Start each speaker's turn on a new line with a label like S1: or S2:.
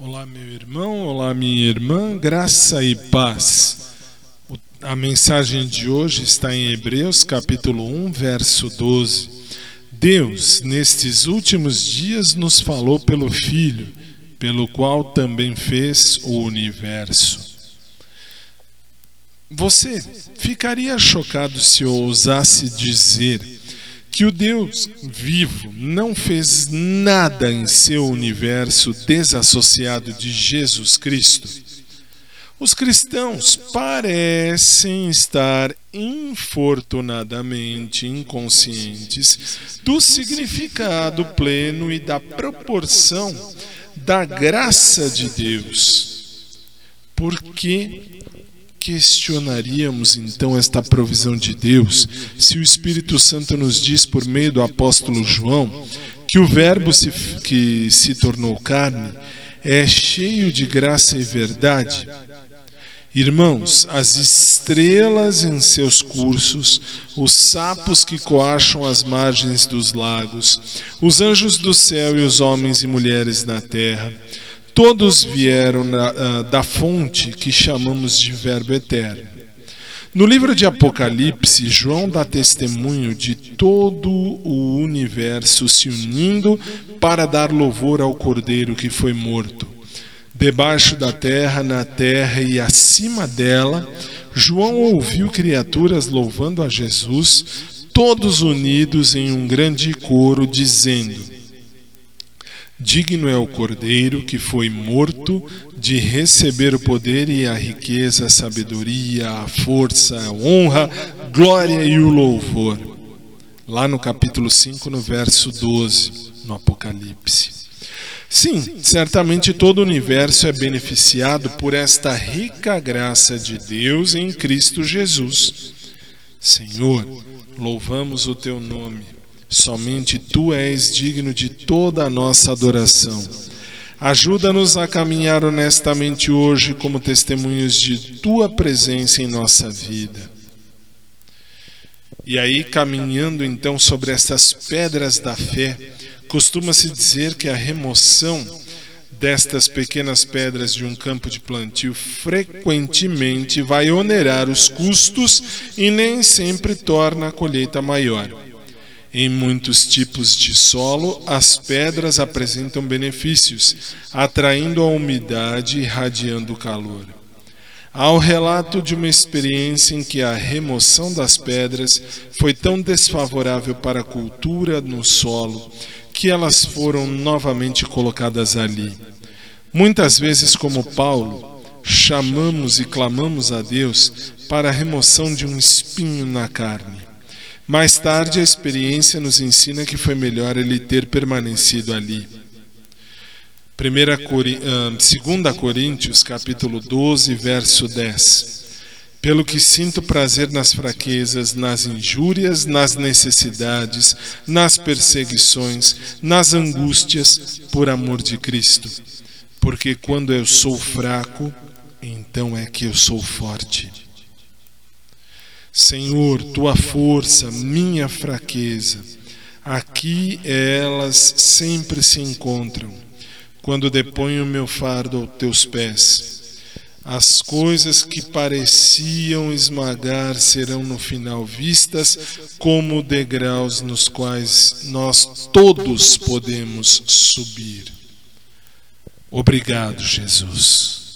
S1: Olá, meu irmão, olá, minha irmã, graça e paz. A mensagem de hoje está em Hebreus, capítulo 1, verso 12. Deus, nestes últimos dias, nos falou pelo Filho, pelo qual também fez o universo. Você ficaria chocado se eu ousasse dizer que o Deus vivo não fez nada em seu universo desassociado de Jesus Cristo, os cristãos parecem estar infortunadamente inconscientes do significado pleno e da proporção da graça de Deus. Por que questionaríamos então esta provisão de Deus se o Espírito Santo nos diz por meio do apóstolo João que o Verbo se, que se tornou carne é cheio de graça e verdade? Irmãos, as estrelas em seus cursos, os sapos que coacham as margens dos lagos, os anjos do céu e os homens e mulheres na terra, Todos vieram na, uh, da fonte que chamamos de Verbo Eterno. No livro de Apocalipse, João dá testemunho de todo o universo se unindo para dar louvor ao Cordeiro que foi morto. Debaixo da terra, na terra e acima dela, João ouviu criaturas louvando a Jesus, todos unidos em um grande coro, dizendo: Digno é o Cordeiro que foi morto de receber o poder e a riqueza, a sabedoria, a força, a honra, glória e o louvor. Lá no capítulo 5, no verso 12, no Apocalipse. Sim, certamente todo o universo é beneficiado por esta rica graça de Deus em Cristo Jesus. Senhor, louvamos o teu nome Somente tu és digno de toda a nossa adoração. Ajuda-nos a caminhar honestamente hoje como testemunhos de tua presença em nossa vida. E aí, caminhando então sobre estas pedras da fé, costuma-se dizer que a remoção destas pequenas pedras de um campo de plantio frequentemente vai onerar os custos e nem sempre torna a colheita maior. Em muitos tipos de solo, as pedras apresentam benefícios, atraindo a umidade e irradiando calor. Há o relato de uma experiência em que a remoção das pedras foi tão desfavorável para a cultura no solo que elas foram novamente colocadas ali. Muitas vezes, como Paulo, chamamos e clamamos a Deus para a remoção de um espinho na carne. Mais tarde, a experiência nos ensina que foi melhor ele ter permanecido ali. 2 Coríntios, capítulo 12, verso 10. Pelo que sinto prazer nas fraquezas, nas injúrias, nas necessidades, nas perseguições, nas angústias, por amor de Cristo. Porque quando eu sou fraco, então é que eu sou forte. Senhor, tua força, minha fraqueza, aqui elas sempre se encontram, quando deponho meu fardo aos teus pés. As coisas que pareciam esmagar serão no final vistas como degraus nos quais nós todos podemos subir. Obrigado, Jesus.